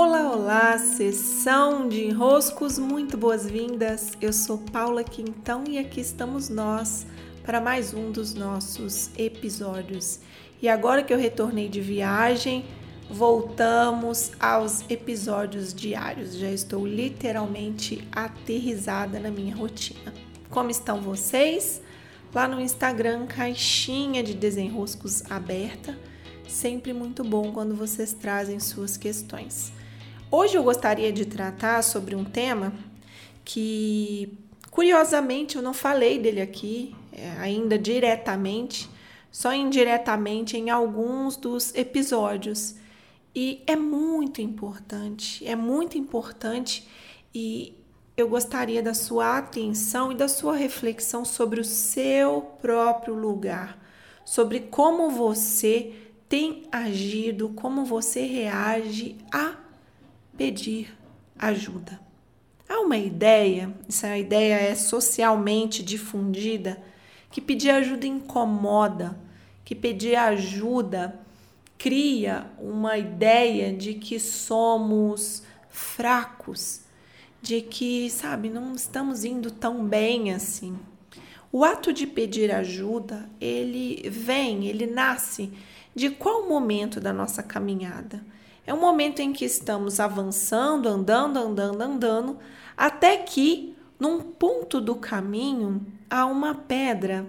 Olá, olá, sessão de enroscos, muito boas-vindas. Eu sou Paula Quintão e aqui estamos nós para mais um dos nossos episódios. E agora que eu retornei de viagem, voltamos aos episódios diários. Já estou literalmente aterrizada na minha rotina. Como estão vocês? Lá no Instagram, caixinha de desenroscos aberta. Sempre muito bom quando vocês trazem suas questões. Hoje eu gostaria de tratar sobre um tema que, curiosamente, eu não falei dele aqui é, ainda diretamente, só indiretamente em alguns dos episódios. E é muito importante, é muito importante e eu gostaria da sua atenção e da sua reflexão sobre o seu próprio lugar, sobre como você tem agido, como você reage a pedir ajuda. Há uma ideia, essa ideia é socialmente difundida, que pedir ajuda incomoda, que pedir ajuda cria uma ideia de que somos fracos, de que, sabe, não estamos indo tão bem assim. O ato de pedir ajuda, ele vem, ele nasce de qual momento da nossa caminhada? É um momento em que estamos avançando, andando, andando, andando, até que num ponto do caminho há uma pedra.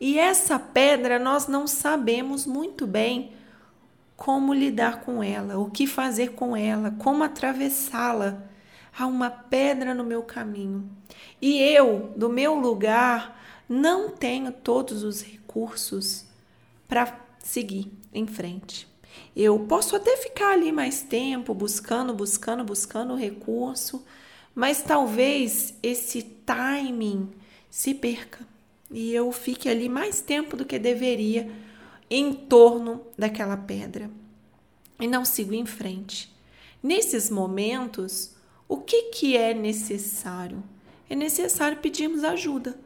E essa pedra nós não sabemos muito bem como lidar com ela, o que fazer com ela, como atravessá-la. Há uma pedra no meu caminho. E eu, do meu lugar, não tenho todos os recursos para seguir em frente. Eu posso até ficar ali mais tempo buscando, buscando, buscando o recurso, mas talvez esse timing se perca e eu fique ali mais tempo do que deveria em torno daquela pedra e não sigo em frente. Nesses momentos, o que, que é necessário? É necessário pedirmos ajuda,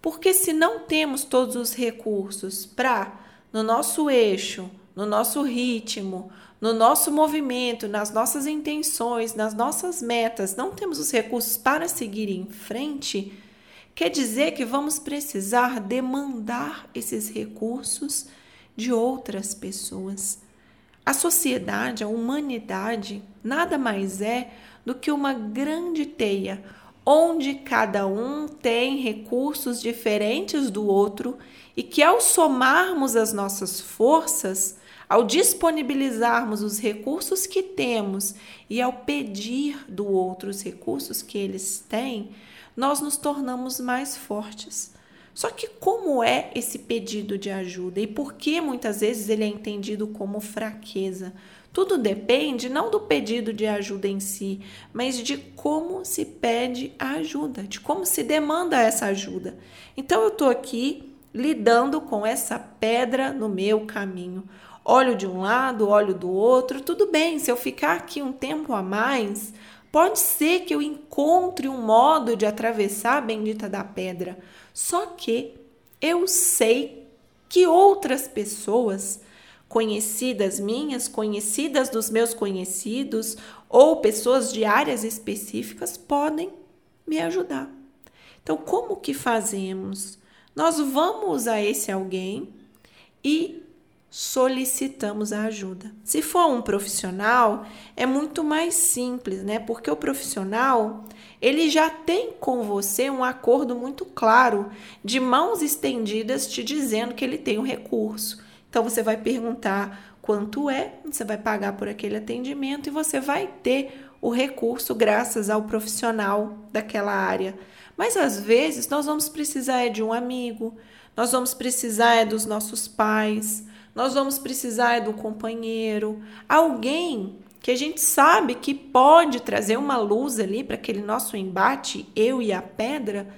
porque se não temos todos os recursos para, no nosso eixo, no nosso ritmo, no nosso movimento, nas nossas intenções, nas nossas metas, não temos os recursos para seguir em frente, quer dizer que vamos precisar demandar esses recursos de outras pessoas. A sociedade, a humanidade, nada mais é do que uma grande teia onde cada um tem recursos diferentes do outro e que ao somarmos as nossas forças, ao disponibilizarmos os recursos que temos e ao pedir do outro os recursos que eles têm, nós nos tornamos mais fortes. Só que como é esse pedido de ajuda e por que muitas vezes ele é entendido como fraqueza? Tudo depende não do pedido de ajuda em si, mas de como se pede a ajuda, de como se demanda essa ajuda. Então eu estou aqui lidando com essa pedra no meu caminho olho de um lado, olho do outro, tudo bem, se eu ficar aqui um tempo a mais, pode ser que eu encontre um modo de atravessar a bendita da pedra. Só que eu sei que outras pessoas, conhecidas minhas, conhecidas dos meus conhecidos, ou pessoas de áreas específicas, podem me ajudar. Então, como que fazemos? Nós vamos a esse alguém e solicitamos a ajuda. Se for um profissional, é muito mais simples, né? Porque o profissional, ele já tem com você um acordo muito claro, de mãos estendidas te dizendo que ele tem um recurso. Então você vai perguntar quanto é, você vai pagar por aquele atendimento e você vai ter o recurso graças ao profissional daquela área. Mas às vezes nós vamos precisar é de um amigo, nós vamos precisar é dos nossos pais, nós vamos precisar do companheiro, alguém que a gente sabe que pode trazer uma luz ali para aquele nosso embate, eu e a pedra,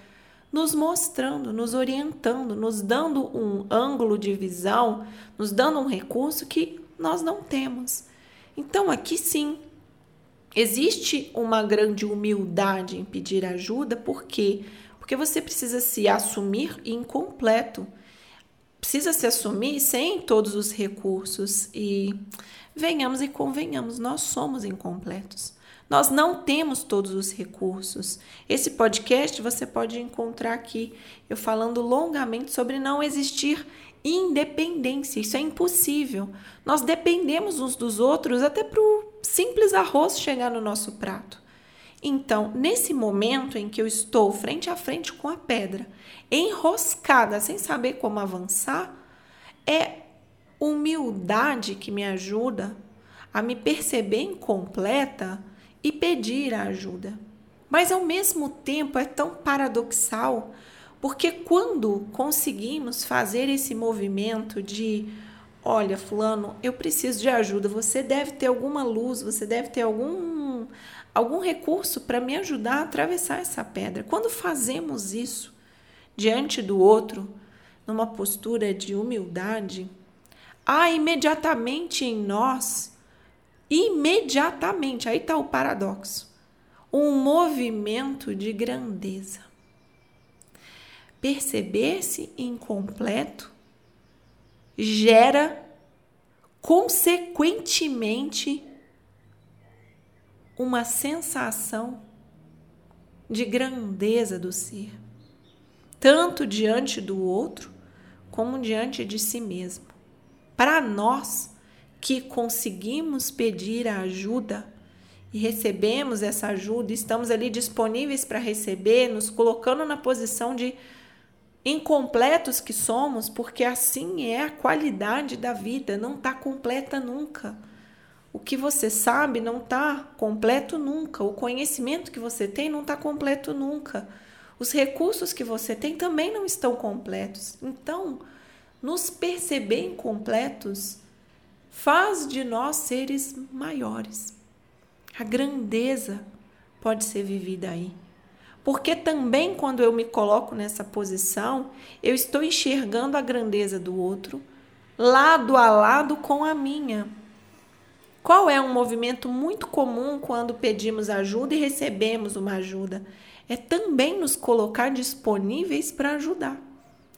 nos mostrando, nos orientando, nos dando um ângulo de visão, nos dando um recurso que nós não temos. Então, aqui sim, existe uma grande humildade em pedir ajuda, por quê? Porque você precisa se assumir incompleto precisa se assumir sem todos os recursos e venhamos e convenhamos, nós somos incompletos. Nós não temos todos os recursos. Esse podcast você pode encontrar aqui eu falando longamente sobre não existir independência. Isso é impossível. Nós dependemos uns dos outros até para o simples arroz chegar no nosso prato. Então, nesse momento em que eu estou frente a frente com a pedra, enroscada, sem saber como avançar, é humildade que me ajuda a me perceber incompleta e pedir a ajuda. Mas ao mesmo tempo é tão paradoxal, porque quando conseguimos fazer esse movimento de olha, fulano, eu preciso de ajuda, você deve ter alguma luz, você deve ter algum algum recurso para me ajudar a atravessar essa pedra. Quando fazemos isso diante do outro, numa postura de humildade, há imediatamente em nós imediatamente, aí está o paradoxo, um movimento de grandeza. Perceber-se incompleto gera, consequentemente, uma sensação de grandeza do ser, tanto diante do outro como diante de si mesmo. Para nós, que conseguimos pedir a ajuda e recebemos essa ajuda, estamos ali disponíveis para receber, nos colocando na posição de incompletos que somos, porque assim é a qualidade da vida, não está completa nunca. O que você sabe não está completo nunca. O conhecimento que você tem não está completo nunca. Os recursos que você tem também não estão completos. Então, nos perceber incompletos faz de nós seres maiores. A grandeza pode ser vivida aí. Porque também quando eu me coloco nessa posição, eu estou enxergando a grandeza do outro lado a lado com a minha. Qual é um movimento muito comum quando pedimos ajuda e recebemos uma ajuda? É também nos colocar disponíveis para ajudar.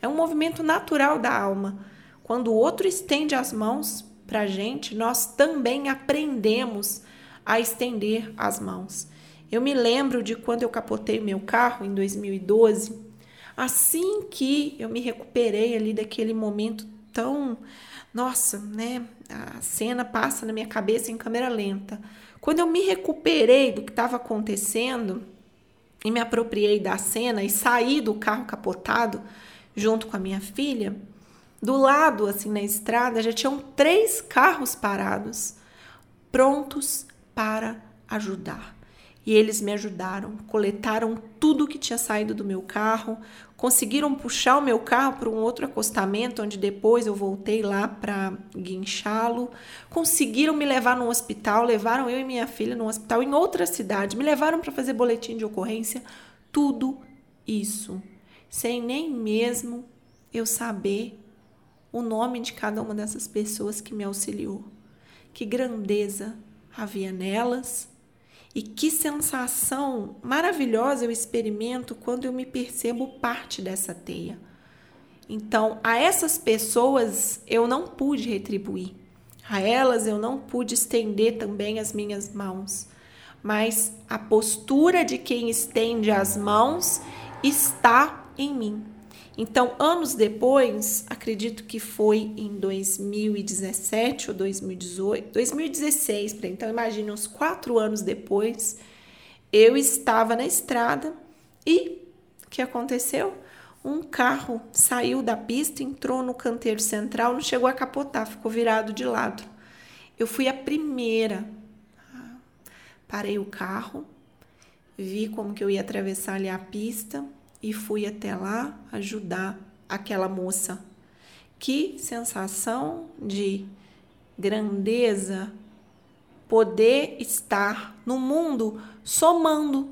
É um movimento natural da alma. Quando o outro estende as mãos, para a gente, nós também aprendemos a estender as mãos. Eu me lembro de quando eu capotei meu carro em 2012, assim que eu me recuperei ali daquele momento tão. Nossa, né? A cena passa na minha cabeça em câmera lenta. Quando eu me recuperei do que estava acontecendo e me apropriei da cena e saí do carro capotado junto com a minha filha, do lado, assim, na estrada, já tinham três carros parados, prontos para ajudar. E eles me ajudaram, coletaram tudo que tinha saído do meu carro, conseguiram puxar o meu carro para um outro acostamento, onde depois eu voltei lá para guinchá-lo. Conseguiram me levar no hospital, levaram eu e minha filha no hospital em outra cidade, me levaram para fazer boletim de ocorrência. Tudo isso, sem nem mesmo eu saber o nome de cada uma dessas pessoas que me auxiliou. Que grandeza havia nelas e que sensação maravilhosa eu experimento quando eu me percebo parte dessa teia. Então, a essas pessoas eu não pude retribuir, a elas eu não pude estender também as minhas mãos, mas a postura de quem estende as mãos está em mim. Então, anos depois, acredito que foi em 2017 ou 2018, 2016, então imagine uns quatro anos depois, eu estava na estrada e o que aconteceu? Um carro saiu da pista, entrou no canteiro central, não chegou a capotar, ficou virado de lado. Eu fui a primeira. Parei o carro, vi como que eu ia atravessar ali a pista, e fui até lá ajudar aquela moça. Que sensação de grandeza poder estar no mundo somando.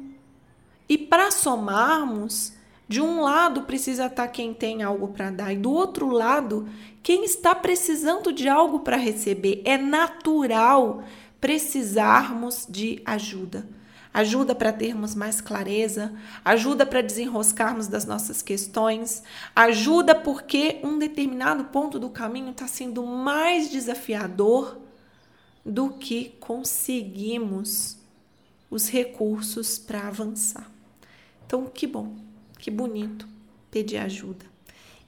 E para somarmos, de um lado precisa estar quem tem algo para dar, e do outro lado, quem está precisando de algo para receber. É natural precisarmos de ajuda. Ajuda para termos mais clareza, ajuda para desenroscarmos das nossas questões, ajuda porque um determinado ponto do caminho está sendo mais desafiador do que conseguimos os recursos para avançar. Então, que bom, que bonito pedir ajuda.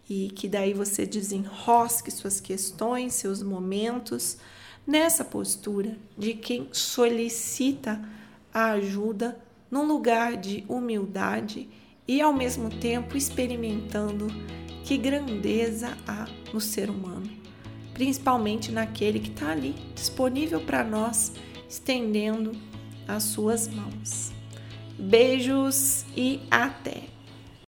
E que daí você desenrosque suas questões, seus momentos, nessa postura de quem solicita a ajuda num lugar de humildade e ao mesmo tempo experimentando que grandeza há no ser humano, principalmente naquele que está ali disponível para nós, estendendo as suas mãos. Beijos e até!